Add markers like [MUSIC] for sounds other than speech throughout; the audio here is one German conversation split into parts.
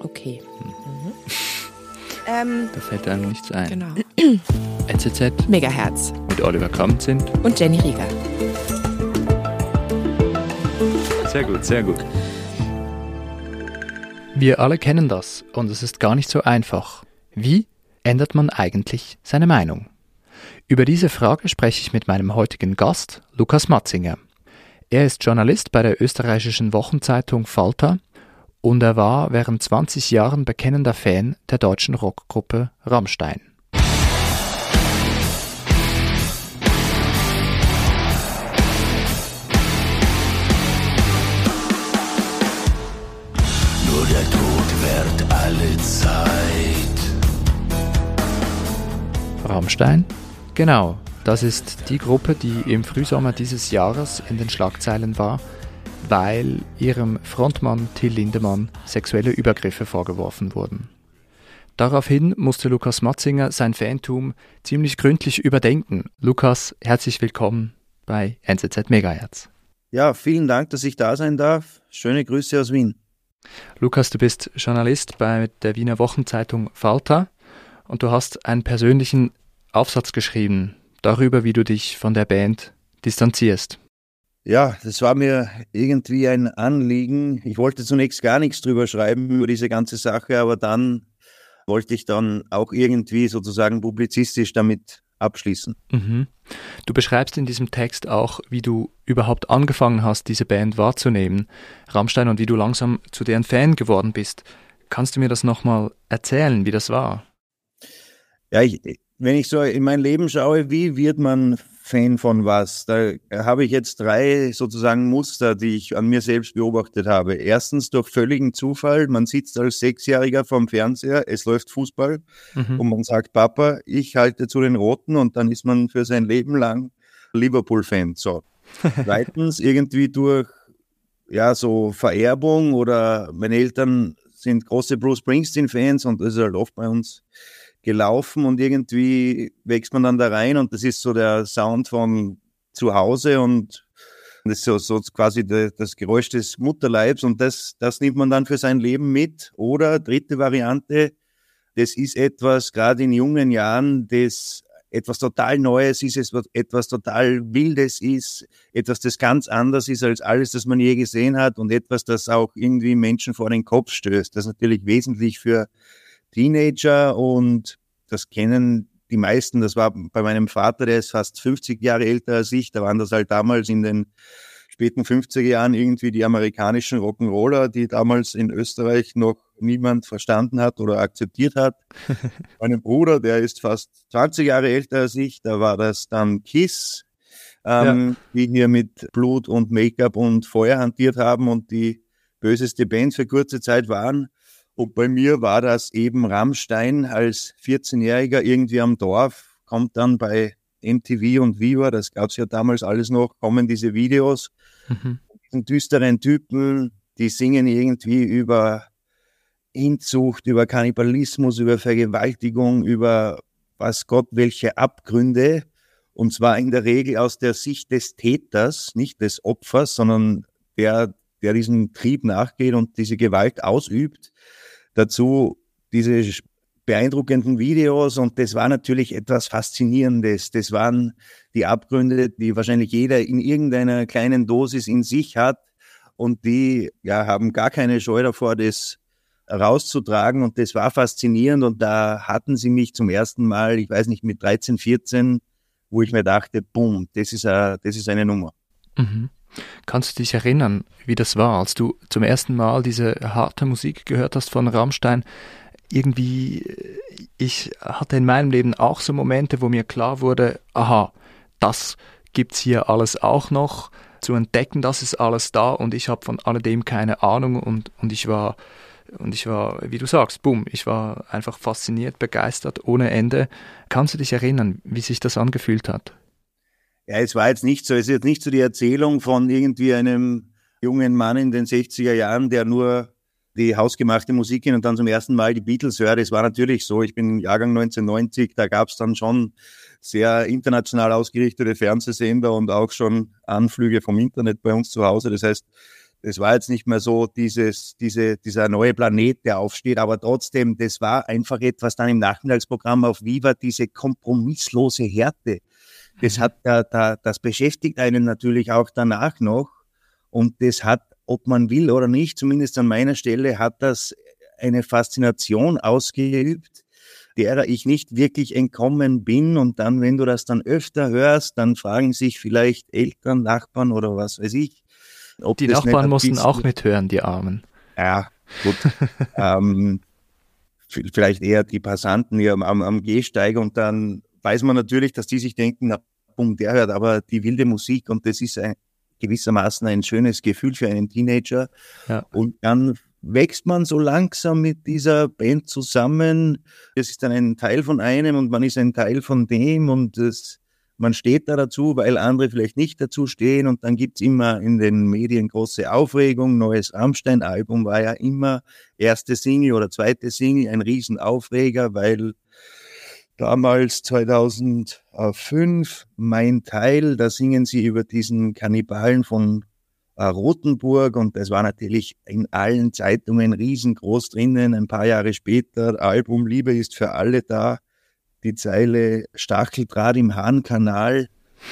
Okay. Mhm. Ähm, da fällt einem nichts ein. Genau. [CLEARS THROAT] NZZ. Megahertz. Mit Oliver Kamm sind. Und Jenny Rieger. Sehr gut, sehr gut. Wir alle kennen das und es ist gar nicht so einfach. Wie ändert man eigentlich seine Meinung? Über diese Frage spreche ich mit meinem heutigen Gast, Lukas Matzinger. Er ist Journalist bei der österreichischen Wochenzeitung Falter und er war während 20 Jahren bekennender Fan der deutschen Rockgruppe Rammstein. Nur der Tod währt alle Zeit. Rammstein? Genau, das ist die Gruppe, die im Frühsommer dieses Jahres in den Schlagzeilen war weil ihrem Frontmann Till Lindemann sexuelle Übergriffe vorgeworfen wurden. Daraufhin musste Lukas Matzinger sein Fantum ziemlich gründlich überdenken. Lukas, herzlich willkommen bei NZZ Megahertz. Ja, vielen Dank, dass ich da sein darf. Schöne Grüße aus Wien. Lukas, du bist Journalist bei der Wiener Wochenzeitung Falter und du hast einen persönlichen Aufsatz geschrieben darüber, wie du dich von der Band distanzierst. Ja, das war mir irgendwie ein Anliegen. Ich wollte zunächst gar nichts drüber schreiben, über diese ganze Sache, aber dann wollte ich dann auch irgendwie sozusagen publizistisch damit abschließen. Mhm. Du beschreibst in diesem Text auch, wie du überhaupt angefangen hast, diese Band wahrzunehmen, Rammstein, und wie du langsam zu deren Fan geworden bist. Kannst du mir das nochmal erzählen, wie das war? Ja, ich, wenn ich so in mein Leben schaue, wie wird man Fan von was? Da habe ich jetzt drei sozusagen Muster, die ich an mir selbst beobachtet habe. Erstens durch völligen Zufall. Man sitzt als Sechsjähriger vorm Fernseher, es läuft Fußball mhm. und man sagt, Papa, ich halte zu den Roten und dann ist man für sein Leben lang Liverpool-Fan. So. [LAUGHS] Zweitens irgendwie durch ja, so Vererbung oder meine Eltern sind große Bruce Springsteen-Fans und das ist halt oft bei uns gelaufen und irgendwie wächst man dann da rein und das ist so der Sound von zu Hause und das ist so, so quasi das Geräusch des Mutterleibs und das, das nimmt man dann für sein Leben mit. Oder dritte Variante, das ist etwas, gerade in jungen Jahren, das etwas total Neues ist, etwas total Wildes ist, etwas, das ganz anders ist als alles, das man je gesehen hat und etwas, das auch irgendwie Menschen vor den Kopf stößt. Das ist natürlich wesentlich für Teenager und das kennen die meisten. Das war bei meinem Vater, der ist fast 50 Jahre älter als ich. Da waren das halt damals in den späten 50er Jahren irgendwie die amerikanischen Rock'n'Roller, die damals in Österreich noch niemand verstanden hat oder akzeptiert hat. [LAUGHS] Meinem Bruder, der ist fast 20 Jahre älter als ich, da war das dann Kiss, ähm, ja. die hier mit Blut und Make-up und Feuer hantiert haben und die böseste Band für kurze Zeit waren. Und bei mir war das eben Rammstein als 14-Jähriger irgendwie am Dorf, kommt dann bei MTV und Viva, das gab's ja damals alles noch, kommen diese Videos, mhm. diesen düsteren Typen, die singen irgendwie über Inzucht, über Kannibalismus, über Vergewaltigung, über was Gott, welche Abgründe. Und zwar in der Regel aus der Sicht des Täters, nicht des Opfers, sondern der, der diesem Trieb nachgeht und diese Gewalt ausübt. Dazu diese beeindruckenden Videos und das war natürlich etwas Faszinierendes. Das waren die Abgründe, die wahrscheinlich jeder in irgendeiner kleinen Dosis in sich hat und die ja haben gar keine Scheu davor, das rauszutragen und das war faszinierend und da hatten sie mich zum ersten Mal, ich weiß nicht, mit 13, 14, wo ich mir dachte, boom, das ist, a, das ist eine Nummer. Mhm. Kannst du dich erinnern, wie das war, als du zum ersten Mal diese harte Musik gehört hast von Rammstein? Irgendwie, äh, ich hatte in meinem Leben auch so Momente, wo mir klar wurde, aha, das gibt's hier alles auch noch zu entdecken, das ist alles da und ich habe von alledem keine Ahnung und, und ich war und ich war, wie du sagst, boom, ich war einfach fasziniert, begeistert, ohne Ende. Kannst du dich erinnern, wie sich das angefühlt hat? Ja, es war jetzt nicht so, es ist jetzt nicht so die Erzählung von irgendwie einem jungen Mann in den 60er Jahren, der nur die hausgemachte Musik hin und dann zum ersten Mal die Beatles hört. Es war natürlich so, ich bin Jahrgang 1990, da gab es dann schon sehr international ausgerichtete Fernsehsender und auch schon Anflüge vom Internet bei uns zu Hause. Das heißt, es war jetzt nicht mehr so dieses, diese, dieser neue Planet, der aufsteht, aber trotzdem, das war einfach etwas dann im Nachmittagsprogramm auf Viva, diese kompromisslose Härte. Das hat, da, da, das beschäftigt einen natürlich auch danach noch. Und das hat, ob man will oder nicht, zumindest an meiner Stelle, hat das eine Faszination ausgeübt, derer ich nicht wirklich entkommen bin. Und dann, wenn du das dann öfter hörst, dann fragen sich vielleicht Eltern, Nachbarn oder was weiß ich. die Nachbarn mussten auch mithören, die Armen. Ja, gut. [LAUGHS] ähm, vielleicht eher die Passanten hier am, am Gehsteig und dann weiß man natürlich, dass die sich denken, na, bumm, der hört aber die wilde Musik und das ist ein, gewissermaßen ein schönes Gefühl für einen Teenager. Ja. Und dann wächst man so langsam mit dieser Band zusammen. Es ist dann ein Teil von einem und man ist ein Teil von dem und das, man steht da dazu, weil andere vielleicht nicht dazu stehen und dann gibt's immer in den Medien große Aufregung. Neues Rammstein-Album war ja immer erste Single oder zweite Single, ein Riesenaufreger, weil damals 2005 mein Teil, da singen sie über diesen Kannibalen von äh, Rothenburg und das war natürlich in allen Zeitungen riesengroß drinnen. Ein paar Jahre später, Album Liebe ist für alle da. Die Zeile Stacheldraht im Hahnkanal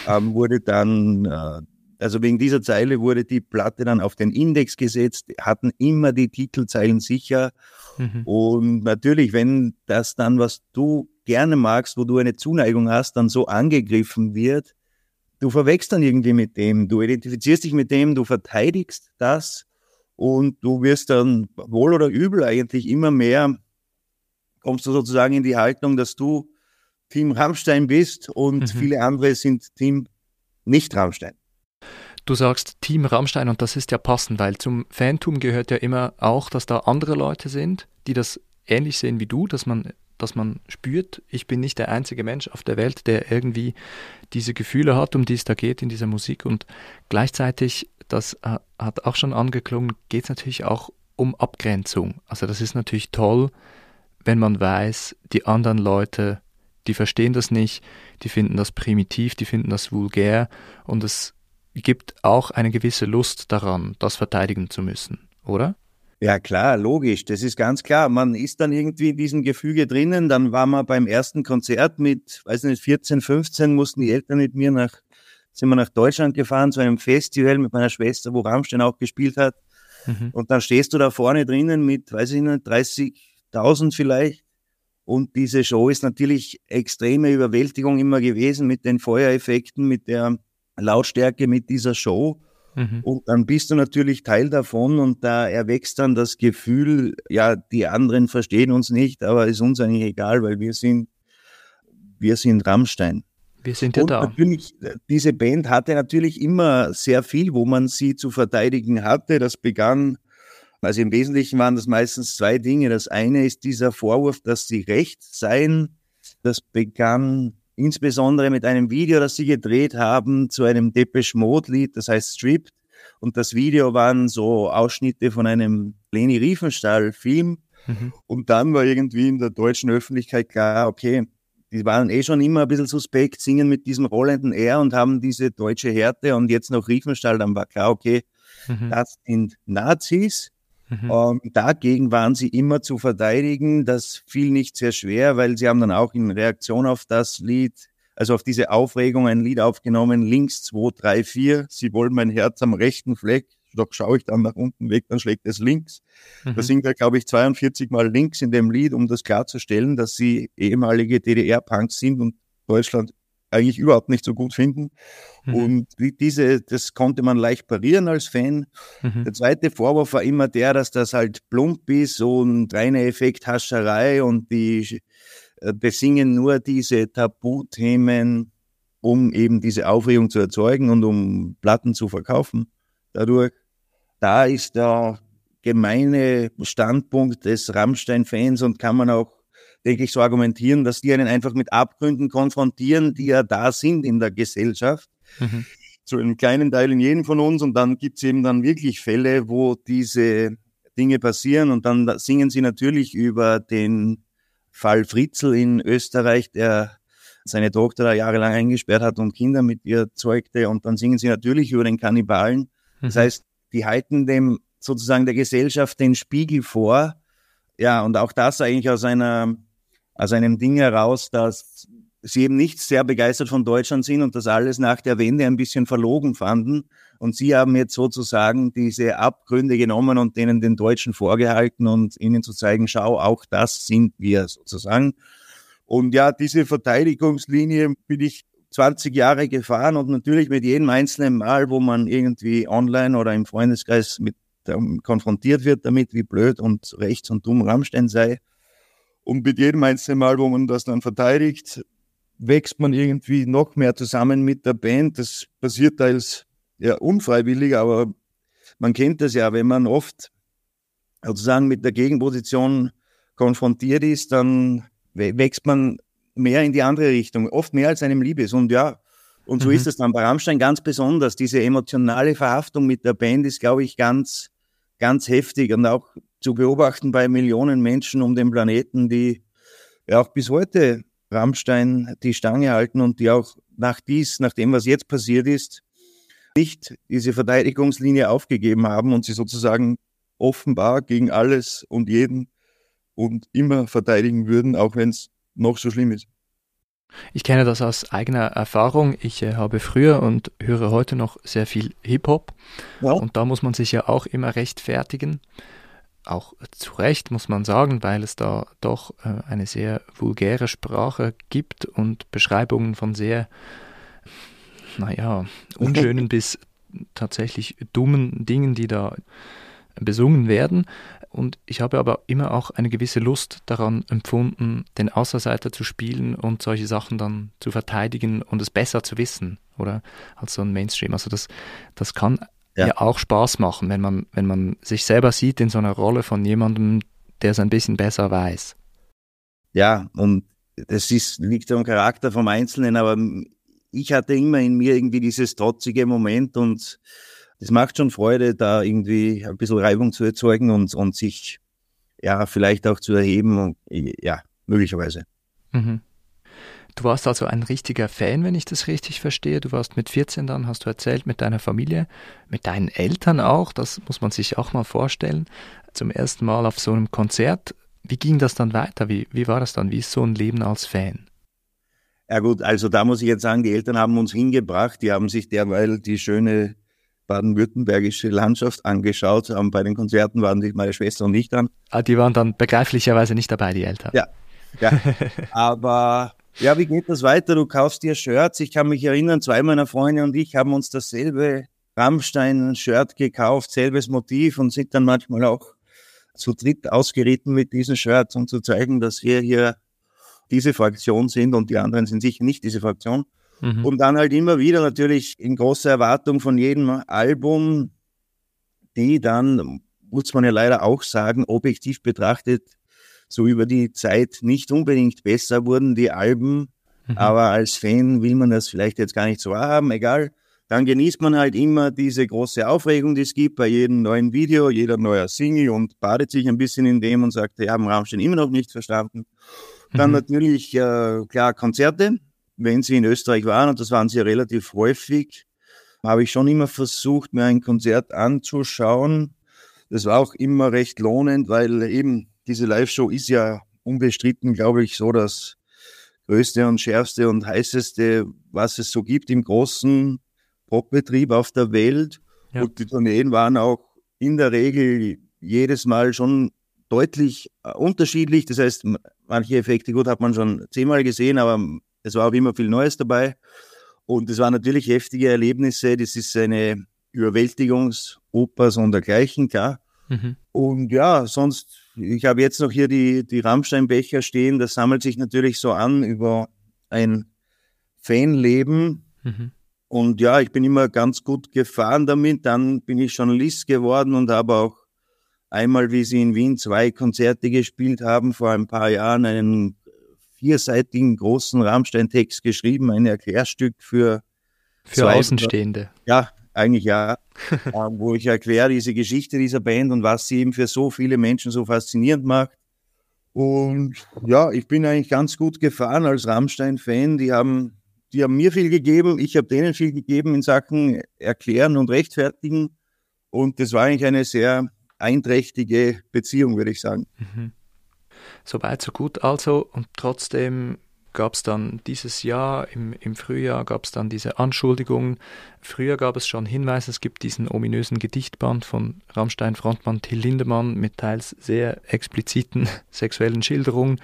ähm, wurde dann, äh, also wegen dieser Zeile wurde die Platte dann auf den Index gesetzt, hatten immer die Titelzeilen sicher. Mhm. Und natürlich, wenn das dann, was du gerne magst, wo du eine Zuneigung hast, dann so angegriffen wird, du verwechselst dann irgendwie mit dem, du identifizierst dich mit dem, du verteidigst das und du wirst dann wohl oder übel eigentlich immer mehr, kommst du sozusagen in die Haltung, dass du Team Rammstein bist und mhm. viele andere sind Team nicht Rammstein. Du sagst Team Rammstein und das ist ja passend, weil zum Fantum gehört ja immer auch, dass da andere Leute sind, die das ähnlich sehen wie du, dass man dass man spürt, ich bin nicht der einzige Mensch auf der Welt, der irgendwie diese Gefühle hat, um die es da geht in dieser Musik. Und gleichzeitig, das hat auch schon angeklungen, geht es natürlich auch um Abgrenzung. Also das ist natürlich toll, wenn man weiß, die anderen Leute, die verstehen das nicht, die finden das primitiv, die finden das vulgär und es gibt auch eine gewisse Lust daran, das verteidigen zu müssen, oder? Ja, klar, logisch. Das ist ganz klar. Man ist dann irgendwie in diesem Gefüge drinnen. Dann war man beim ersten Konzert mit, weiß nicht, 14, 15, mussten die Eltern mit mir nach, sind wir nach Deutschland gefahren zu einem Festival mit meiner Schwester, wo Rammstein auch gespielt hat. Mhm. Und dann stehst du da vorne drinnen mit, weiß ich nicht, 30.000 vielleicht. Und diese Show ist natürlich extreme Überwältigung immer gewesen mit den Feuereffekten, mit der Lautstärke, mit dieser Show. Mhm. Und dann bist du natürlich Teil davon und da erwächst dann das Gefühl, ja, die anderen verstehen uns nicht, aber ist uns eigentlich egal, weil wir sind, wir sind Rammstein. Wir sind ja und da. Natürlich, diese Band hatte natürlich immer sehr viel, wo man sie zu verteidigen hatte. Das begann, also im Wesentlichen waren das meistens zwei Dinge. Das eine ist dieser Vorwurf, dass sie recht seien. Das begann insbesondere mit einem Video, das sie gedreht haben zu einem Depeche Mode Lied, das heißt Stripped. Und das Video waren so Ausschnitte von einem Leni Riefenstahl Film. Mhm. Und dann war irgendwie in der deutschen Öffentlichkeit klar, okay, die waren eh schon immer ein bisschen suspekt, singen mit diesem rollenden R und haben diese deutsche Härte und jetzt noch Riefenstahl, dann war klar, okay, mhm. das sind Nazis. Mhm. Ähm, dagegen waren sie immer zu verteidigen. Das fiel nicht sehr schwer, weil sie haben dann auch in Reaktion auf das Lied, also auf diese Aufregung, ein Lied aufgenommen, links 2, 3, 4. Sie wollen mein Herz am rechten Fleck. Doch schaue ich dann nach unten weg, dann schlägt es links. Mhm. Da singt er, glaube ich, 42 Mal links in dem Lied, um das klarzustellen, dass sie ehemalige DDR-Punks sind und Deutschland eigentlich überhaupt nicht so gut finden. Mhm. Und diese, das konnte man leicht parieren als Fan. Mhm. Der zweite Vorwurf war immer der, dass das halt plump ist und reine Effekthascherei und die äh, besingen nur diese Tabuthemen, um eben diese Aufregung zu erzeugen und um Platten zu verkaufen. Dadurch, da ist der gemeine Standpunkt des Rammstein-Fans und kann man auch denke ich, so argumentieren, dass die einen einfach mit Abgründen konfrontieren, die ja da sind in der Gesellschaft. Mhm. Zu einem kleinen Teil in jedem von uns und dann gibt es eben dann wirklich Fälle, wo diese Dinge passieren und dann singen sie natürlich über den Fall Fritzl in Österreich, der seine Tochter da jahrelang eingesperrt hat und Kinder mit ihr zeugte und dann singen sie natürlich über den Kannibalen. Das mhm. heißt, die halten dem sozusagen der Gesellschaft den Spiegel vor. Ja, und auch das eigentlich aus einer, aus einem Ding heraus, dass sie eben nicht sehr begeistert von Deutschland sind und das alles nach der Wende ein bisschen verlogen fanden. Und sie haben jetzt sozusagen diese Abgründe genommen und denen den Deutschen vorgehalten und ihnen zu zeigen, schau, auch das sind wir sozusagen. Und ja, diese Verteidigungslinie bin ich 20 Jahre gefahren und natürlich mit jedem einzelnen Mal, wo man irgendwie online oder im Freundeskreis mit ähm, konfrontiert wird damit, wie blöd und rechts und dumm Rammstein sei. Und mit jedem einzelnen Mal, wo man das dann verteidigt, wächst man irgendwie noch mehr zusammen mit der Band. Das passiert teils ja unfreiwillig, aber man kennt das ja, wenn man oft sozusagen mit der Gegenposition konfrontiert ist, dann wächst man mehr in die andere Richtung, oft mehr als einem lieb ist. Und ja, und so mhm. ist es dann bei Rammstein ganz besonders. Diese emotionale Verhaftung mit der Band ist, glaube ich, ganz, ganz heftig und auch zu beobachten bei Millionen Menschen um den Planeten, die ja auch bis heute Rammstein die Stange halten und die auch nach dies, nach dem, was jetzt passiert ist, nicht diese Verteidigungslinie aufgegeben haben und sie sozusagen offenbar gegen alles und jeden und immer verteidigen würden, auch wenn es noch so schlimm ist. Ich kenne das aus eigener Erfahrung. Ich äh, habe früher und höre heute noch sehr viel Hip-Hop. Ja. Und da muss man sich ja auch immer rechtfertigen. Auch zu Recht muss man sagen, weil es da doch äh, eine sehr vulgäre Sprache gibt und Beschreibungen von sehr, naja, unschönen [LAUGHS] bis tatsächlich dummen Dingen, die da besungen werden. Und ich habe aber immer auch eine gewisse Lust daran empfunden, den Außerseiter zu spielen und solche Sachen dann zu verteidigen und es besser zu wissen, oder? Als so ein Mainstream. Also das, das kann ja. ja auch Spaß machen, wenn man, wenn man sich selber sieht in so einer Rolle von jemandem, der es ein bisschen besser weiß. Ja, und das ist, liegt am Charakter vom Einzelnen, aber ich hatte immer in mir irgendwie dieses trotzige Moment und das macht schon Freude, da irgendwie ein bisschen Reibung zu erzeugen und, und sich ja vielleicht auch zu erheben. Und, ja, möglicherweise. Mhm. Du warst also ein richtiger Fan, wenn ich das richtig verstehe. Du warst mit 14 dann, hast du erzählt, mit deiner Familie, mit deinen Eltern auch. Das muss man sich auch mal vorstellen. Zum ersten Mal auf so einem Konzert. Wie ging das dann weiter? Wie, wie war das dann? Wie ist so ein Leben als Fan? Ja gut, also da muss ich jetzt sagen, die Eltern haben uns hingebracht. Die haben sich derweil die schöne baden-württembergische Landschaft angeschaut. Bei den Konzerten waren die, meine Schwester und ich dann. Ah, die waren dann begreiflicherweise nicht dabei, die Eltern. Ja, ja. [LAUGHS] Aber ja, wie geht das weiter? Du kaufst dir Shirts. Ich kann mich erinnern, zwei meiner Freunde und ich haben uns dasselbe Rammstein-Shirt gekauft, selbes Motiv und sind dann manchmal auch zu dritt ausgeritten mit diesen Shirts, um zu zeigen, dass wir hier diese Fraktion sind und die anderen sind sicher nicht diese Fraktion. Mhm. Und dann halt immer wieder natürlich in großer Erwartung von jedem Album, die dann, muss man ja leider auch sagen, objektiv betrachtet, so über die Zeit nicht unbedingt besser wurden, die Alben. Mhm. Aber als Fan will man das vielleicht jetzt gar nicht so haben, egal. Dann genießt man halt immer diese große Aufregung, die es gibt bei jedem neuen Video, jeder neuer Single und badet sich ein bisschen in dem und sagt, ja, haben Rammstein immer noch nicht verstanden. Dann mhm. natürlich, äh, klar, Konzerte wenn sie in Österreich waren, und das waren sie relativ häufig, habe ich schon immer versucht, mir ein Konzert anzuschauen. Das war auch immer recht lohnend, weil eben diese Live-Show ist ja unbestritten, glaube ich, so das größte und schärfste und heißeste, was es so gibt im großen Popbetrieb auf der Welt. Ja. Und die Tourneen waren auch in der Regel jedes Mal schon deutlich äh, unterschiedlich. Das heißt, manche Effekte, gut, hat man schon zehnmal gesehen, aber es war auch immer viel Neues dabei. Und es waren natürlich heftige Erlebnisse. Das ist eine Überwältigungsoper so und dergleichen, klar. Mhm. Und ja, sonst, ich habe jetzt noch hier die, die Rammsteinbecher stehen. Das sammelt sich natürlich so an über ein Fanleben. Mhm. Und ja, ich bin immer ganz gut gefahren damit. Dann bin ich Journalist geworden und habe auch einmal, wie sie in Wien zwei Konzerte gespielt haben, vor ein paar Jahren einen vierseitigen großen Rammstein-Text geschrieben, ein Erklärstück für für Außenstehende. Ja, eigentlich ja, [LAUGHS] äh, wo ich erkläre diese Geschichte dieser Band und was sie eben für so viele Menschen so faszinierend macht. Und ja, ich bin eigentlich ganz gut gefahren als Rammstein-Fan. Die haben, die haben mir viel gegeben, ich habe denen viel gegeben in Sachen Erklären und Rechtfertigen. Und das war eigentlich eine sehr einträchtige Beziehung, würde ich sagen. Mhm. So weit, so gut also. Und trotzdem gab es dann dieses Jahr, im, im Frühjahr gab es dann diese Anschuldigungen. Früher gab es schon Hinweise, es gibt diesen ominösen Gedichtband von Rammstein-Frontmann Till Lindemann mit teils sehr expliziten [LAUGHS] sexuellen Schilderungen.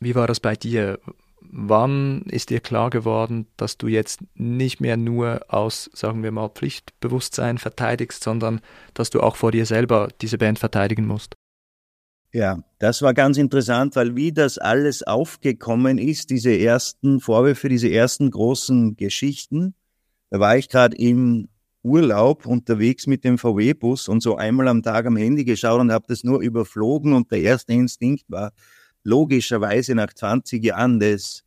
Wie war das bei dir? Wann ist dir klar geworden, dass du jetzt nicht mehr nur aus, sagen wir mal, Pflichtbewusstsein verteidigst, sondern dass du auch vor dir selber diese Band verteidigen musst? Ja, das war ganz interessant, weil wie das alles aufgekommen ist, diese ersten Vorwürfe, diese ersten großen Geschichten, da war ich gerade im Urlaub unterwegs mit dem VW-Bus und so einmal am Tag am Handy geschaut und habe das nur überflogen und der erste Instinkt war logischerweise nach 20 Jahren des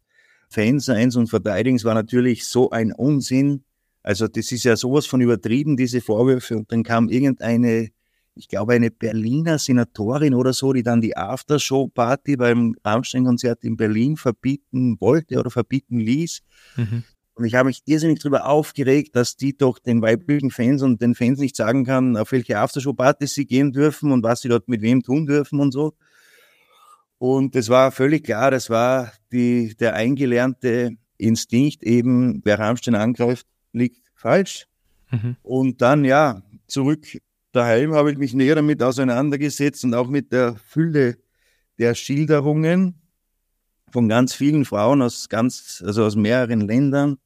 Fanseins und Verteidigens war natürlich so ein Unsinn. Also das ist ja sowas von übertrieben, diese Vorwürfe und dann kam irgendeine ich glaube, eine Berliner Senatorin oder so, die dann die Aftershow-Party beim Rammstein-Konzert in Berlin verbieten wollte oder verbieten ließ. Mhm. Und ich habe mich irrsinnig darüber aufgeregt, dass die doch den weiblichen Fans und den Fans nicht sagen kann, auf welche Aftershow-Partys sie gehen dürfen und was sie dort mit wem tun dürfen und so. Und es war völlig klar, das war die, der eingelernte Instinkt eben, wer Rammstein angreift, liegt falsch. Mhm. Und dann, ja, zurück daheim habe ich mich näher damit auseinandergesetzt und auch mit der Fülle der Schilderungen von ganz vielen Frauen aus ganz, also aus mehreren Ländern,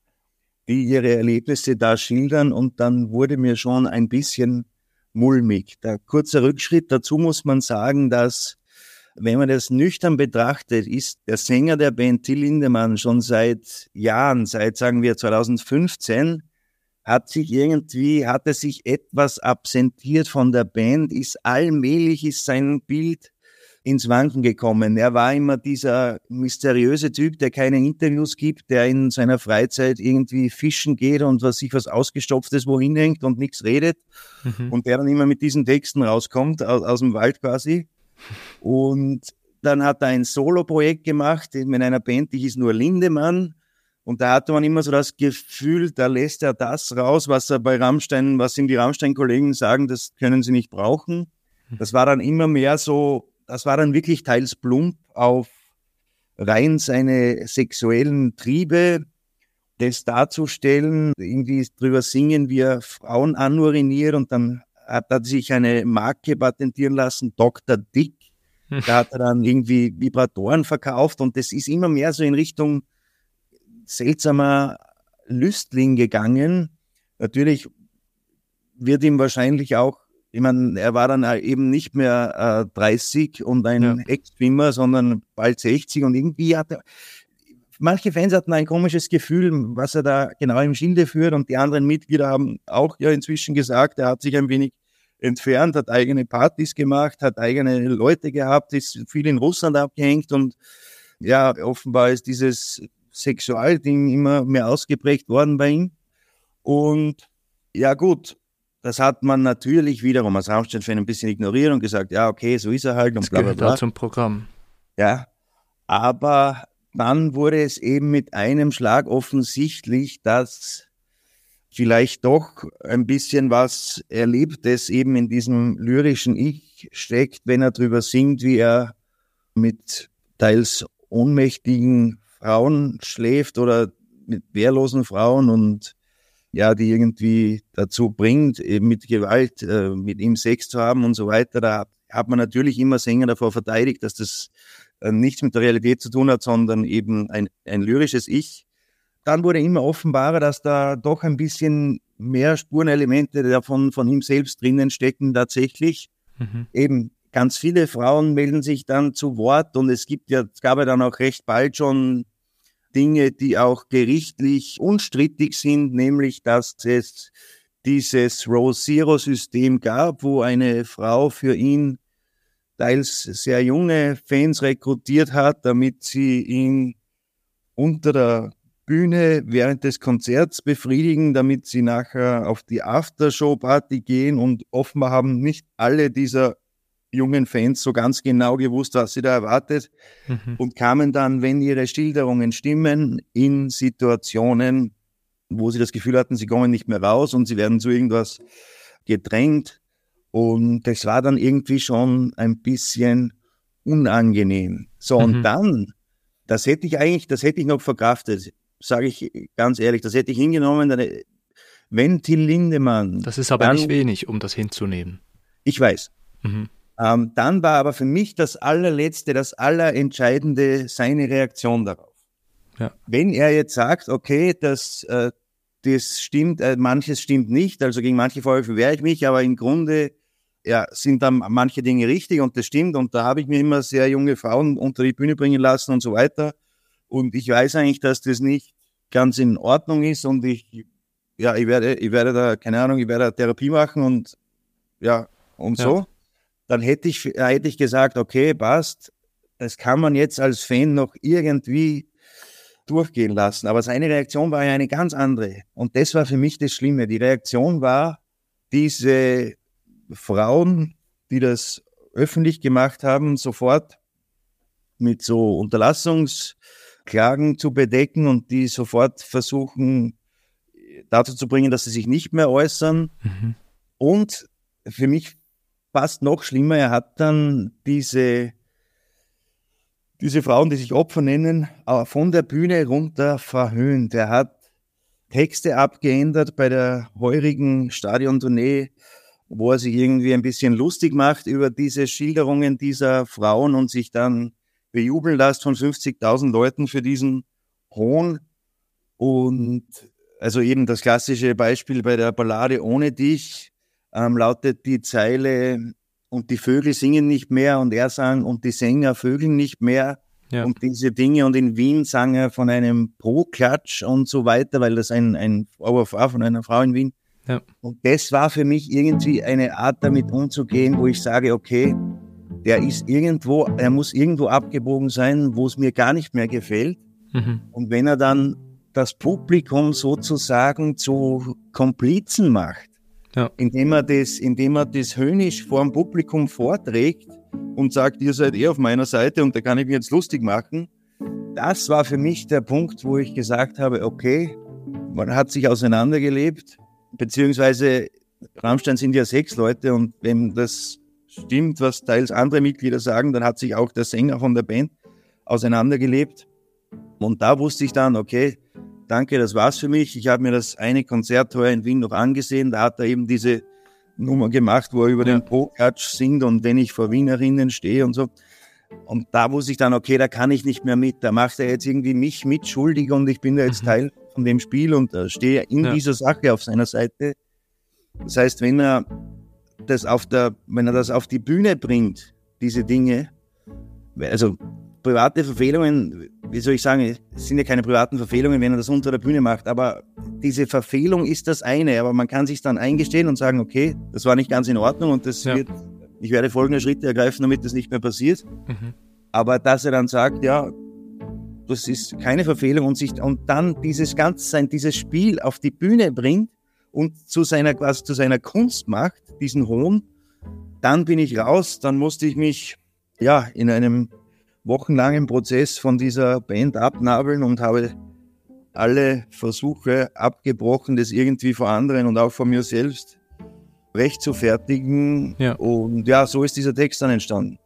die ihre Erlebnisse da schildern und dann wurde mir schon ein bisschen mulmig. Der kurze Rückschritt dazu muss man sagen, dass wenn man das nüchtern betrachtet, ist der Sänger der Band Till Lindemann schon seit Jahren, seit sagen wir 2015, hat sich irgendwie, hat er sich etwas absentiert von der Band, ist allmählich ist sein Bild ins Wanken gekommen. Er war immer dieser mysteriöse Typ, der keine Interviews gibt, der in seiner Freizeit irgendwie fischen geht und was sich was Ausgestopftes wohin hängt und nichts redet. Mhm. Und der dann immer mit diesen Texten rauskommt, aus, aus dem Wald quasi. Und dann hat er ein Solo-Projekt gemacht mit einer Band, die hieß nur Lindemann. Und da hatte man immer so das Gefühl, da lässt er das raus, was er bei Rammstein, was ihm die Rammstein-Kollegen sagen, das können sie nicht brauchen. Hm. Das war dann immer mehr so, das war dann wirklich teils plump auf rein seine sexuellen Triebe, das darzustellen, irgendwie drüber singen, wie er Frauen anuriniert und dann hat er sich eine Marke patentieren lassen, Dr. Dick. Hm. Da hat er dann irgendwie Vibratoren verkauft und das ist immer mehr so in Richtung seltsamer Lüstling gegangen. Natürlich wird ihm wahrscheinlich auch, ich meine, er war dann eben nicht mehr äh, 30 und ein ja. Ex-Schwimmer, sondern bald 60 und irgendwie hat er, manche Fans hatten ein komisches Gefühl, was er da genau im Schilde führt und die anderen Mitglieder haben auch ja inzwischen gesagt, er hat sich ein wenig entfernt, hat eigene Partys gemacht, hat eigene Leute gehabt, ist viel in Russland abgehängt und ja, offenbar ist dieses Sexualding immer mehr ausgeprägt worden bei ihm. Und ja gut, das hat man natürlich wiederum als Rammstein-Fan ein bisschen ignoriert und gesagt, ja okay, so ist er halt und das bla bla bla. zum Programm. Ja, aber dann wurde es eben mit einem Schlag offensichtlich, dass vielleicht doch ein bisschen was Erlebtes eben in diesem lyrischen Ich steckt, wenn er drüber singt, wie er mit teils ohnmächtigen Frauen schläft oder mit wehrlosen Frauen und ja, die irgendwie dazu bringt, eben mit Gewalt äh, mit ihm Sex zu haben und so weiter. Da hat man natürlich immer Sänger davor verteidigt, dass das äh, nichts mit der Realität zu tun hat, sondern eben ein, ein lyrisches Ich. Dann wurde immer offenbarer, dass da doch ein bisschen mehr Spurenelemente davon von ihm selbst drinnen stecken tatsächlich. Mhm. Eben ganz viele Frauen melden sich dann zu Wort und es gibt ja, es gab ja dann auch recht bald schon Dinge, die auch gerichtlich unstrittig sind, nämlich dass es dieses Rose Zero System gab, wo eine Frau für ihn teils sehr junge Fans rekrutiert hat, damit sie ihn unter der Bühne während des Konzerts befriedigen, damit sie nachher auf die Aftershow-Party gehen und offenbar haben nicht alle dieser jungen Fans so ganz genau gewusst, was sie da erwartet mhm. und kamen dann, wenn ihre Schilderungen stimmen, in Situationen, wo sie das Gefühl hatten, sie kommen nicht mehr raus und sie werden zu irgendwas gedrängt und das war dann irgendwie schon ein bisschen unangenehm. So, mhm. und dann, das hätte ich eigentlich, das hätte ich noch verkraftet, sage ich ganz ehrlich, das hätte ich hingenommen, dann, wenn Till Lindemann. Das ist aber dann, nicht wenig, um das hinzunehmen. Ich weiß. Mhm. Ähm, dann war aber für mich das allerletzte, das allerentscheidende seine Reaktion darauf. Ja. Wenn er jetzt sagt, okay, das, äh, das stimmt, äh, manches stimmt nicht, also gegen manche Vorwürfe wehre ich mich, aber im Grunde ja, sind dann manche Dinge richtig und das stimmt und da habe ich mir immer sehr junge Frauen unter die Bühne bringen lassen und so weiter. Und ich weiß eigentlich, dass das nicht ganz in Ordnung ist und ich, ja, ich werde, ich werde da, keine Ahnung, ich werde Therapie machen und ja, und ja. so dann hätte ich, äh, hätte ich gesagt, okay, passt, das kann man jetzt als Fan noch irgendwie durchgehen lassen. Aber seine Reaktion war ja eine ganz andere. Und das war für mich das Schlimme. Die Reaktion war, diese Frauen, die das öffentlich gemacht haben, sofort mit so Unterlassungsklagen zu bedecken und die sofort versuchen dazu zu bringen, dass sie sich nicht mehr äußern. Mhm. Und für mich fast noch schlimmer, er hat dann diese, diese Frauen, die sich Opfer nennen, von der Bühne runter verhöhnt. Er hat Texte abgeändert bei der heurigen Stadiontournee, wo er sich irgendwie ein bisschen lustig macht über diese Schilderungen dieser Frauen und sich dann bejubeln lässt von 50.000 Leuten für diesen Hohn. Und also eben das klassische Beispiel bei der Ballade Ohne dich, ähm, lautet die Zeile, und die Vögel singen nicht mehr und er sang, und die Sänger vögeln nicht mehr. Ja. Und diese Dinge. Und in Wien sang er von einem Pro-Klatsch und so weiter, weil das ein, ein Vorwurf war von einer Frau in Wien. Ja. Und das war für mich irgendwie eine Art, damit umzugehen, wo ich sage, okay, der ist irgendwo, er muss irgendwo abgebogen sein, wo es mir gar nicht mehr gefällt. Mhm. Und wenn er dann das Publikum sozusagen zu Komplizen macht, ja. Indem, er das, indem er das höhnisch vor dem Publikum vorträgt und sagt, ihr seid eh auf meiner Seite und da kann ich mich jetzt lustig machen. Das war für mich der Punkt, wo ich gesagt habe, okay, man hat sich auseinandergelebt, beziehungsweise Rammstein sind ja sechs Leute und wenn das stimmt, was teils andere Mitglieder sagen, dann hat sich auch der Sänger von der Band auseinandergelebt. Und da wusste ich dann, okay, danke, das war's für mich. Ich habe mir das eine Konzert heuer in Wien noch angesehen. Da hat er eben diese Nummer gemacht, wo er über ja. den Pokatsch singt und wenn ich vor Wienerinnen stehe und so. Und da wusste ich dann, okay, da kann ich nicht mehr mit. Da macht er jetzt irgendwie mich mitschuldig und ich bin da jetzt mhm. Teil von dem Spiel und äh, stehe in ja. dieser Sache auf seiner Seite. Das heißt, wenn er das auf der, wenn er das auf die Bühne bringt, diese Dinge, also private Verfehlungen, wie soll ich sagen, es sind ja keine privaten Verfehlungen, wenn er das unter der Bühne macht, aber diese Verfehlung ist das eine, aber man kann sich dann eingestehen und sagen, okay, das war nicht ganz in Ordnung und das ja. wird, ich werde folgende Schritte ergreifen, damit das nicht mehr passiert. Mhm. Aber dass er dann sagt, ja, das ist keine Verfehlung und sich und dann dieses ganze sein, dieses Spiel auf die Bühne bringt und zu seiner quasi zu seiner Kunst macht, diesen Hohn, dann bin ich raus, dann musste ich mich ja in einem wochenlangen Prozess von dieser Band abnabeln und habe alle Versuche abgebrochen, das irgendwie vor anderen und auch vor mir selbst recht zu fertigen. Ja. Und ja, so ist dieser Text dann entstanden.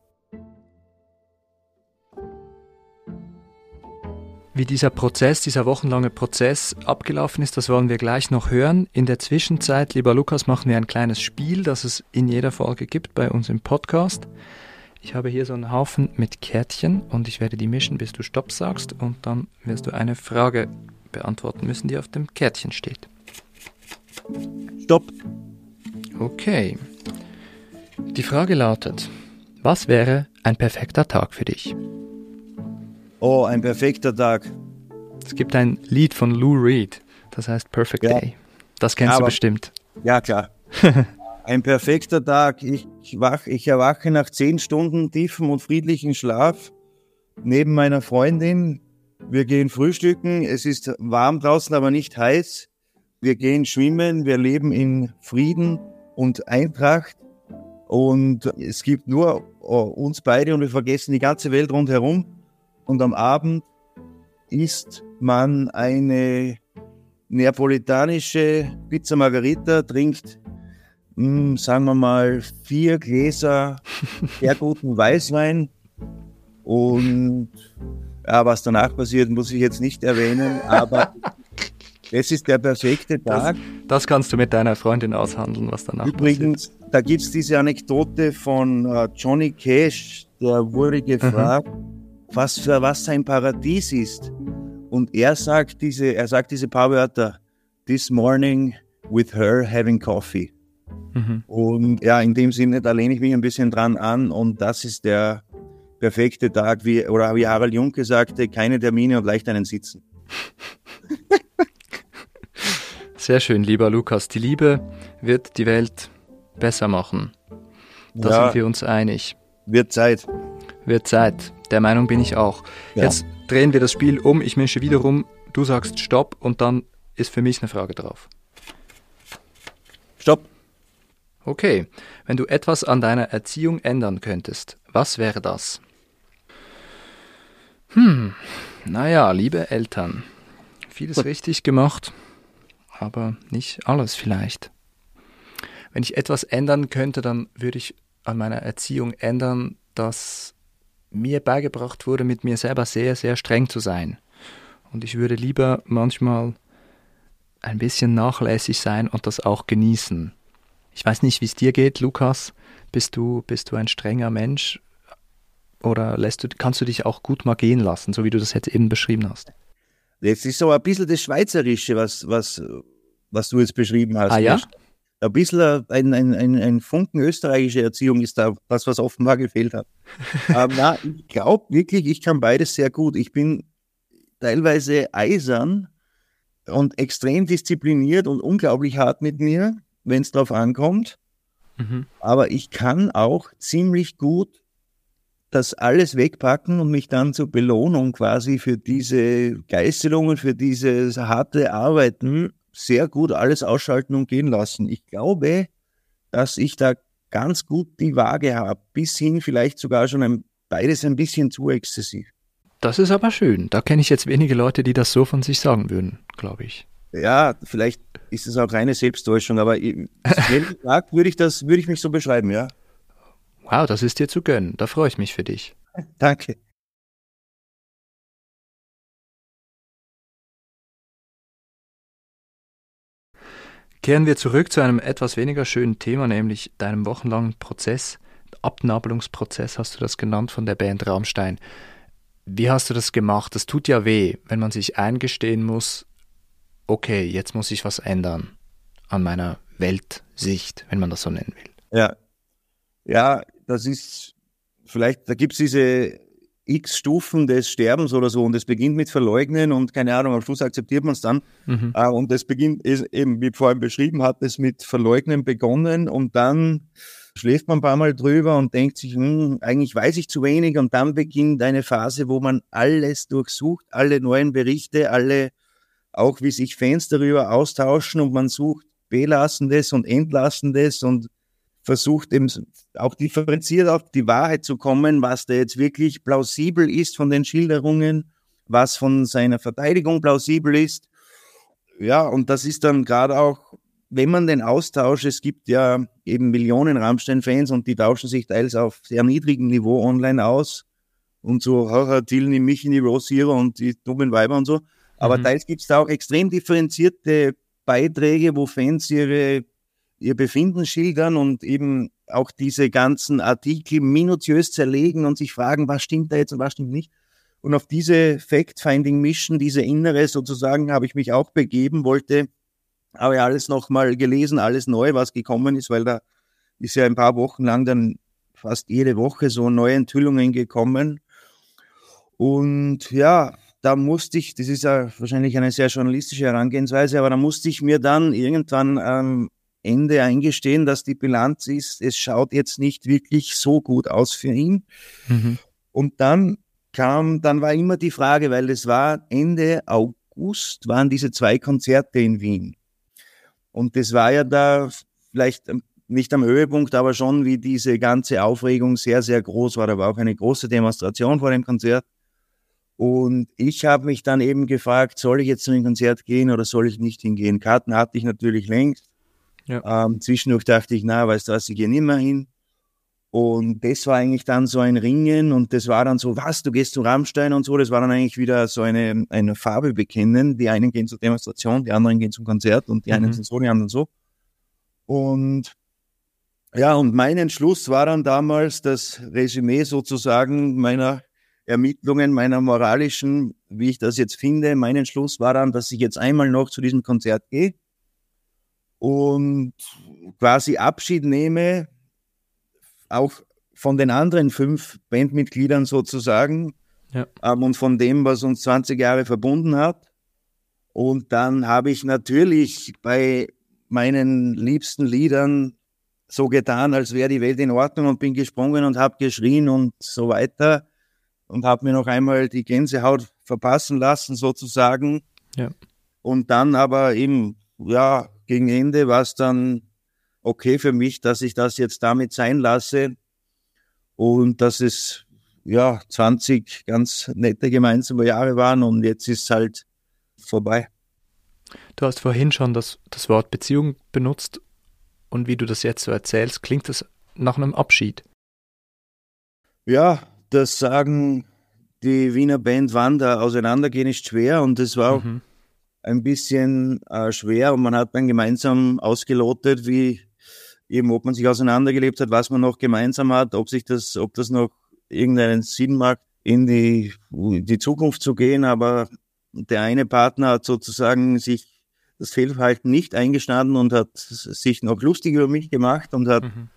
Wie dieser Prozess, dieser wochenlange Prozess abgelaufen ist, das wollen wir gleich noch hören. In der Zwischenzeit, lieber Lukas, machen wir ein kleines Spiel, das es in jeder Folge gibt bei uns im Podcast. Ich habe hier so einen Haufen mit Kärtchen und ich werde die mischen, bis du Stopp sagst und dann wirst du eine Frage beantworten müssen, die auf dem Kärtchen steht. Stopp. Okay. Die Frage lautet, was wäre ein perfekter Tag für dich? Oh, ein perfekter Tag. Es gibt ein Lied von Lou Reed, das heißt Perfect ja. Day. Das kennst ja, du bestimmt. Ja, klar. [LAUGHS] Ein perfekter Tag. Ich, wach, ich erwache nach zehn Stunden tiefem und friedlichen Schlaf neben meiner Freundin. Wir gehen frühstücken. Es ist warm draußen, aber nicht heiß. Wir gehen schwimmen. Wir leben in Frieden und Eintracht. Und es gibt nur oh, uns beide und wir vergessen die ganze Welt rundherum. Und am Abend isst man eine neapolitanische Pizza Margarita, trinkt mh, hm, sagen wir mal, vier Gläser [LAUGHS] sehr guten Weißwein. Und ja, was danach passiert, muss ich jetzt nicht erwähnen, aber [LAUGHS] es ist der perfekte Tag. Das, das, kannst du mit deiner Freundin aushandeln, was danach Übrigens, passiert. da gibt es diese Anekdote von uh, Johnny Cash, der wurde gefragt, mhm. was für was sein Paradies ist. Und er sagt diese, er sagt diese paar Wörter, this morning with her having coffee. Mhm. Und ja, in dem Sinne, da lehne ich mich ein bisschen dran an und das ist der perfekte Tag, wie, oder wie Harald Junke sagte, keine Termine und leicht einen Sitzen. [LAUGHS] Sehr schön, lieber Lukas. Die Liebe wird die Welt besser machen. Da ja, sind wir uns einig. Wird Zeit. Wird Zeit. Der Meinung bin ich auch. Ja. Jetzt drehen wir das Spiel um. Ich mische wieder rum. Du sagst Stopp und dann ist für mich eine Frage drauf. Stopp. Okay, wenn du etwas an deiner Erziehung ändern könntest, was wäre das? Hm, naja, liebe Eltern, vieles Gut. richtig gemacht, aber nicht alles vielleicht. Wenn ich etwas ändern könnte, dann würde ich an meiner Erziehung ändern, dass mir beigebracht wurde, mit mir selber sehr, sehr streng zu sein. Und ich würde lieber manchmal ein bisschen nachlässig sein und das auch genießen. Ich weiß nicht, wie es dir geht, Lukas. Bist du, bist du ein strenger Mensch? Oder lässt du, kannst du dich auch gut mal gehen lassen, so wie du das jetzt eben beschrieben hast? Das ist so ein bisschen das Schweizerische, was, was, was du jetzt beschrieben hast. Ah ja? Ein bisschen ein, ein, ein, ein Funken österreichische Erziehung ist da das, was offenbar gefehlt hat. Aber [LAUGHS] na, ich glaube wirklich, ich kann beides sehr gut. Ich bin teilweise eisern und extrem diszipliniert und unglaublich hart mit mir wenn es drauf ankommt. Mhm. Aber ich kann auch ziemlich gut das alles wegpacken und mich dann zur Belohnung quasi für diese Geißelungen, für dieses harte Arbeiten sehr gut alles ausschalten und gehen lassen. Ich glaube, dass ich da ganz gut die Waage habe, bis hin vielleicht sogar schon ein, beides ein bisschen zu exzessiv. Das ist aber schön. Da kenne ich jetzt wenige Leute, die das so von sich sagen würden, glaube ich. Ja, vielleicht ist es auch reine Selbsttäuschung, aber wenn gefragt, [LAUGHS] würde ich das, würde ich mich so beschreiben, ja. Wow, das ist dir zu gönnen. Da freue ich mich für dich. [LAUGHS] Danke. Kehren wir zurück zu einem etwas weniger schönen Thema, nämlich deinem wochenlangen Prozess, Abnabelungsprozess hast du das genannt von der Band Rammstein. Wie hast du das gemacht? Das tut ja weh, wenn man sich eingestehen muss, okay, jetzt muss ich was ändern an meiner Weltsicht, wenn man das so nennen will. Ja, ja, das ist vielleicht, da gibt es diese x Stufen des Sterbens oder so und es beginnt mit Verleugnen und keine Ahnung, am Schluss akzeptiert man es dann. Mhm. Äh, und es beginnt eben, wie vorhin beschrieben, hat es mit Verleugnen begonnen und dann schläft man ein paar Mal drüber und denkt sich, hm, eigentlich weiß ich zu wenig und dann beginnt eine Phase, wo man alles durchsucht, alle neuen Berichte, alle auch wie sich Fans darüber austauschen und man sucht Belassendes und Entlassendes und versucht eben auch differenziert auf die Wahrheit zu kommen, was da jetzt wirklich plausibel ist von den Schilderungen, was von seiner Verteidigung plausibel ist. Ja, und das ist dann gerade auch, wenn man den Austausch, es gibt ja eben Millionen Rammstein-Fans und die tauschen sich teils auf sehr niedrigem Niveau online aus und so, haha, Till, nimm mich in die Rose Hero und die dummen Weiber und so. Aber mhm. teils gibt es da auch extrem differenzierte Beiträge, wo Fans ihre, ihr Befinden schildern und eben auch diese ganzen Artikel minutiös zerlegen und sich fragen, was stimmt da jetzt und was stimmt nicht. Und auf diese Fact-Finding-Mission, diese innere sozusagen, habe ich mich auch begeben, wollte, habe ja alles nochmal gelesen, alles neu, was gekommen ist, weil da ist ja ein paar Wochen lang dann fast jede Woche so neue Enthüllungen gekommen. Und ja, da musste ich, das ist ja wahrscheinlich eine sehr journalistische Herangehensweise, aber da musste ich mir dann irgendwann am Ende eingestehen, dass die Bilanz ist, es schaut jetzt nicht wirklich so gut aus für ihn. Mhm. Und dann kam, dann war immer die Frage, weil es war Ende August, waren diese zwei Konzerte in Wien. Und das war ja da vielleicht nicht am Höhepunkt, aber schon, wie diese ganze Aufregung sehr, sehr groß war. Da war auch eine große Demonstration vor dem Konzert. Und ich habe mich dann eben gefragt, soll ich jetzt zu einem Konzert gehen oder soll ich nicht hingehen? Karten hatte ich natürlich längst. Ja. Ähm, zwischendurch dachte ich, na, weißt du was, ich gehe nicht mehr hin. Und das war eigentlich dann so ein Ringen und das war dann so, was, du gehst zu Rammstein und so, das war dann eigentlich wieder so eine, eine Farbe bekennen. Die einen gehen zur Demonstration, die anderen gehen zum Konzert und die mhm. einen sind so, die anderen so. Und ja, und mein Entschluss war dann damals das Resümee sozusagen meiner Ermittlungen, meiner moralischen, wie ich das jetzt finde. Mein Entschluss war dann, dass ich jetzt einmal noch zu diesem Konzert gehe und quasi Abschied nehme auch von den anderen fünf Bandmitgliedern sozusagen ja. ähm, und von dem, was uns 20 Jahre verbunden hat. Und dann habe ich natürlich bei meinen liebsten Liedern so getan, als wäre die Welt in Ordnung und bin gesprungen und habe geschrien und so weiter und habe mir noch einmal die Gänsehaut verpassen lassen sozusagen. Ja. Und dann aber eben, ja, gegen Ende war es dann okay für mich, dass ich das jetzt damit sein lasse und dass es ja 20 ganz nette gemeinsame Jahre waren und jetzt ist es halt vorbei. Du hast vorhin schon das, das Wort Beziehung benutzt und wie du das jetzt so erzählst, klingt das nach einem Abschied. Ja, das sagen die Wiener Band Wanda auseinandergehen ist schwer und das war auch mhm. ein bisschen äh, schwer und man hat dann gemeinsam ausgelotet, wie eben, ob man sich auseinandergelebt hat, was man noch gemeinsam hat, ob sich das, ob das noch irgendeinen Sinn macht, in die, die Zukunft zu gehen. Aber der eine Partner hat sozusagen sich das Fehlverhalten nicht eingestanden und hat sich noch lustig über mich gemacht und hat mhm.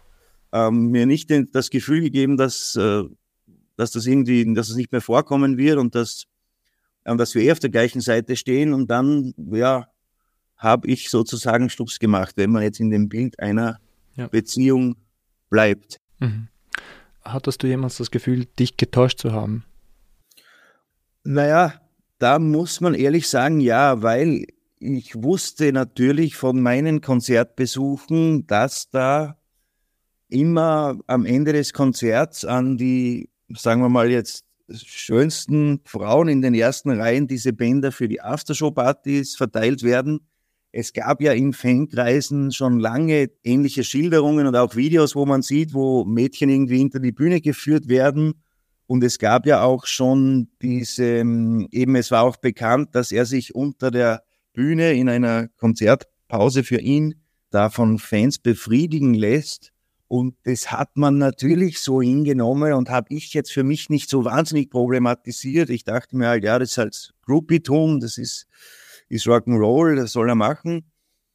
ähm, mir nicht den, das Gefühl gegeben, dass, äh, dass das irgendwie, dass es nicht mehr vorkommen wird und dass, äh, dass wir eh auf der gleichen Seite stehen. Und dann, ja, habe ich sozusagen Schluss gemacht, wenn man jetzt in dem Bild einer ja. Beziehung bleibt. Mhm. Hattest du jemals das Gefühl, dich getäuscht zu haben? Naja, da muss man ehrlich sagen, ja, weil ich wusste natürlich von meinen Konzertbesuchen, dass da immer am Ende des Konzerts an die, sagen wir mal jetzt, schönsten Frauen in den ersten Reihen diese Bänder für die Aftershow-Partys verteilt werden. Es gab ja in Fankreisen schon lange ähnliche Schilderungen und auch Videos, wo man sieht, wo Mädchen irgendwie hinter die Bühne geführt werden. Und es gab ja auch schon diese, ähm, eben es war auch bekannt, dass er sich unter der Bühne in einer Konzertpause für ihn da von Fans befriedigen lässt. Und das hat man natürlich so hingenommen und habe ich jetzt für mich nicht so wahnsinnig problematisiert. Ich dachte mir halt, ja, das ist halt Groupie-Tum, das ist ist Rock'n'Roll, das soll er machen.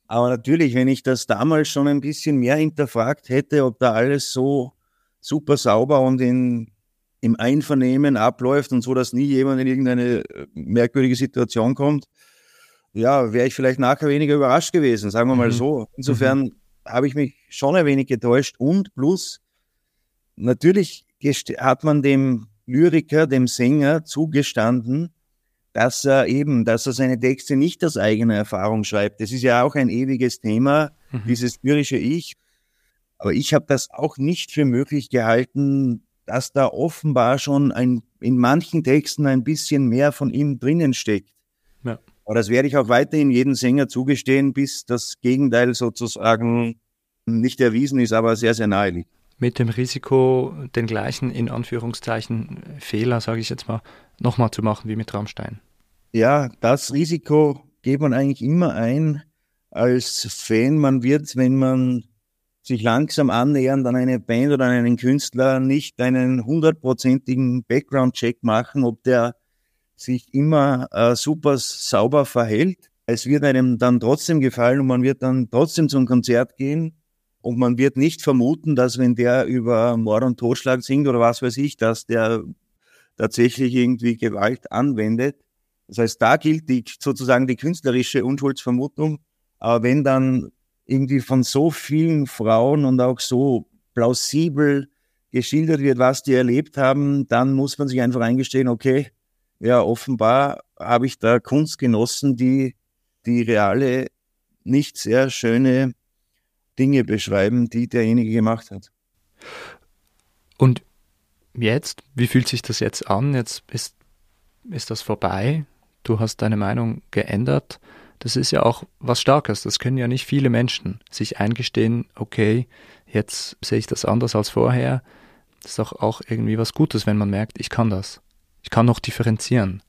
Aber natürlich, wenn ich das damals schon ein bisschen mehr hinterfragt hätte, ob da alles so super sauber und in, im Einvernehmen abläuft und so, dass nie jemand in irgendeine äh, merkwürdige Situation kommt, ja, wäre ich vielleicht nachher weniger überrascht gewesen, sagen wir mal mhm. so. Insofern mhm. habe ich mich schon ein wenig getäuscht und plus, natürlich hat man dem Lyriker, dem Sänger zugestanden, dass er eben, dass er seine Texte nicht aus eigener Erfahrung schreibt. Das ist ja auch ein ewiges Thema, mhm. dieses lyrische Ich. Aber ich habe das auch nicht für möglich gehalten, dass da offenbar schon ein, in manchen Texten ein bisschen mehr von ihm drinnen steckt. Ja. Aber das werde ich auch weiterhin jedem Sänger zugestehen, bis das Gegenteil sozusagen nicht erwiesen ist, aber sehr, sehr nahe liegt. Mit dem Risiko, den gleichen, in Anführungszeichen, Fehler, sage ich jetzt mal, nochmal zu machen wie mit Rammstein? Ja, das Risiko geht man eigentlich immer ein als Fan. Man wird, wenn man sich langsam annähernd an eine Band oder an einen Künstler, nicht einen hundertprozentigen Background-Check machen, ob der sich immer äh, super sauber verhält. Es wird einem dann trotzdem gefallen und man wird dann trotzdem zum Konzert gehen und man wird nicht vermuten, dass wenn der über Mord und Totschlag singt oder was weiß ich, dass der tatsächlich irgendwie Gewalt anwendet. Das heißt, da gilt die, sozusagen die künstlerische Unschuldsvermutung. Aber wenn dann irgendwie von so vielen Frauen und auch so plausibel geschildert wird, was die erlebt haben, dann muss man sich einfach eingestehen, okay, ja, offenbar habe ich da Kunst genossen, die die reale, nicht sehr schöne Dinge beschreiben, die derjenige gemacht hat. Und jetzt, wie fühlt sich das jetzt an? Jetzt ist, ist das vorbei. Du hast deine Meinung geändert. das ist ja auch was Starkes. Das können ja nicht viele Menschen sich eingestehen, okay, jetzt sehe ich das anders als vorher. Das ist doch auch irgendwie was Gutes, wenn man merkt, ich kann das. Ich kann noch differenzieren.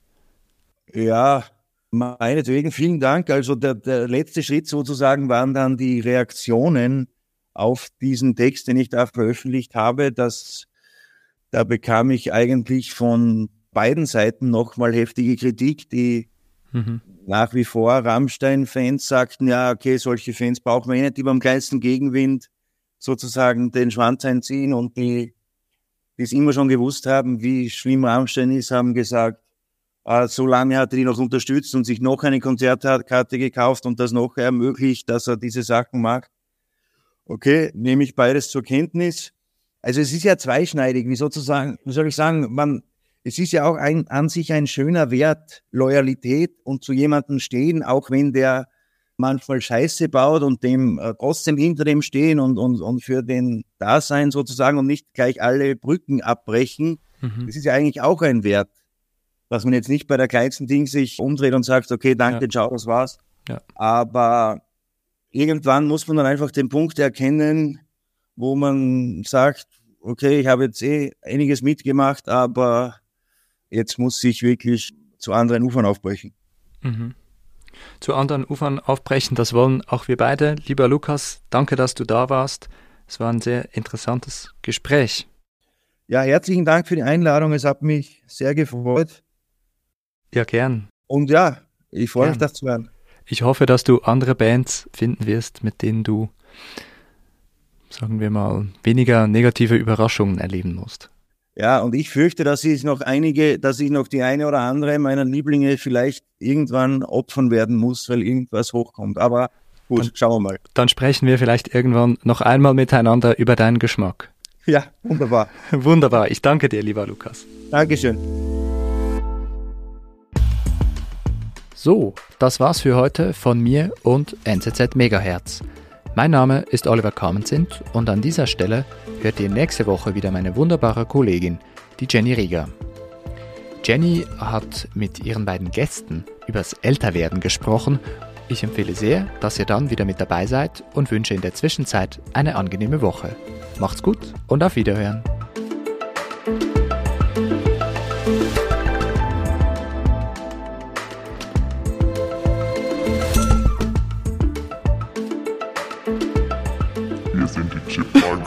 Ja, meinetwegen vielen Dank. Also der, der letzte Schritt sozusagen waren dann die Reaktionen auf diesen Text, den ich da veröffentlicht habe. Das, da bekam ich eigentlich von beiden Seiten nochmal heftige Kritik, die mhm. nach wie vor Rammstein-Fans sagten, ja, okay, solche Fans brauchen wir eh nicht, die beim kleinsten Gegenwind sozusagen den Schwanz einziehen und die, die es immer schon gewusst haben, wie schlimm Rammstein ist, haben gesagt, äh, so lange hat er ihn noch unterstützt und sich noch eine Konzertkarte gekauft und das noch ermöglicht, dass er diese Sachen macht. Okay, nehme ich beides zur Kenntnis. Also es ist ja zweischneidig, wie sozusagen, wie soll ich sagen, man, es ist ja auch ein, an sich ein schöner Wert, Loyalität und zu jemandem stehen, auch wenn der manchmal Scheiße baut und dem äh, trotzdem hinter dem stehen und, und, und für den Dasein sozusagen und nicht gleich alle Brücken abbrechen. Mhm. Das ist ja eigentlich auch ein Wert, dass man jetzt nicht bei der kleinsten Ding sich umdreht und sagt, okay, danke, ja. ciao, das war's. Ja. Aber irgendwann muss man dann einfach den Punkt erkennen, wo man sagt, okay, ich habe jetzt eh einiges mitgemacht, aber jetzt muss ich wirklich zu anderen Ufern aufbrechen. Mhm. Zu anderen Ufern aufbrechen, das wollen auch wir beide. Lieber Lukas, danke, dass du da warst. Es war ein sehr interessantes Gespräch. Ja, herzlichen Dank für die Einladung. Es hat mich sehr gefreut. Ja, gern. Und ja, ich freue mich, das zu hören. Ich hoffe, dass du andere Bands finden wirst, mit denen du, sagen wir mal, weniger negative Überraschungen erleben musst. Ja, und ich fürchte, dass ich noch einige, dass ich noch die eine oder andere meiner Lieblinge vielleicht irgendwann opfern werden muss, weil irgendwas hochkommt. Aber gut, dann, schauen wir mal. Dann sprechen wir vielleicht irgendwann noch einmal miteinander über deinen Geschmack. Ja, wunderbar. [LAUGHS] wunderbar. Ich danke dir, lieber Lukas. Dankeschön. So, das war's für heute von mir und NZZ Megahertz. Mein Name ist Oliver Kamenzind und an dieser Stelle hört ihr nächste Woche wieder meine wunderbare Kollegin, die Jenny Rieger. Jenny hat mit ihren beiden Gästen übers Älterwerden gesprochen. Ich empfehle sehr, dass ihr dann wieder mit dabei seid und wünsche in der Zwischenzeit eine angenehme Woche. Macht's gut und auf Wiederhören.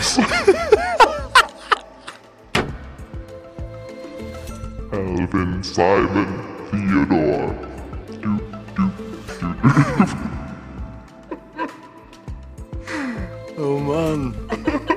[LAUGHS] Alvin, Simon, Theodore. Doop, doop, doop. oh Mann. [LAUGHS]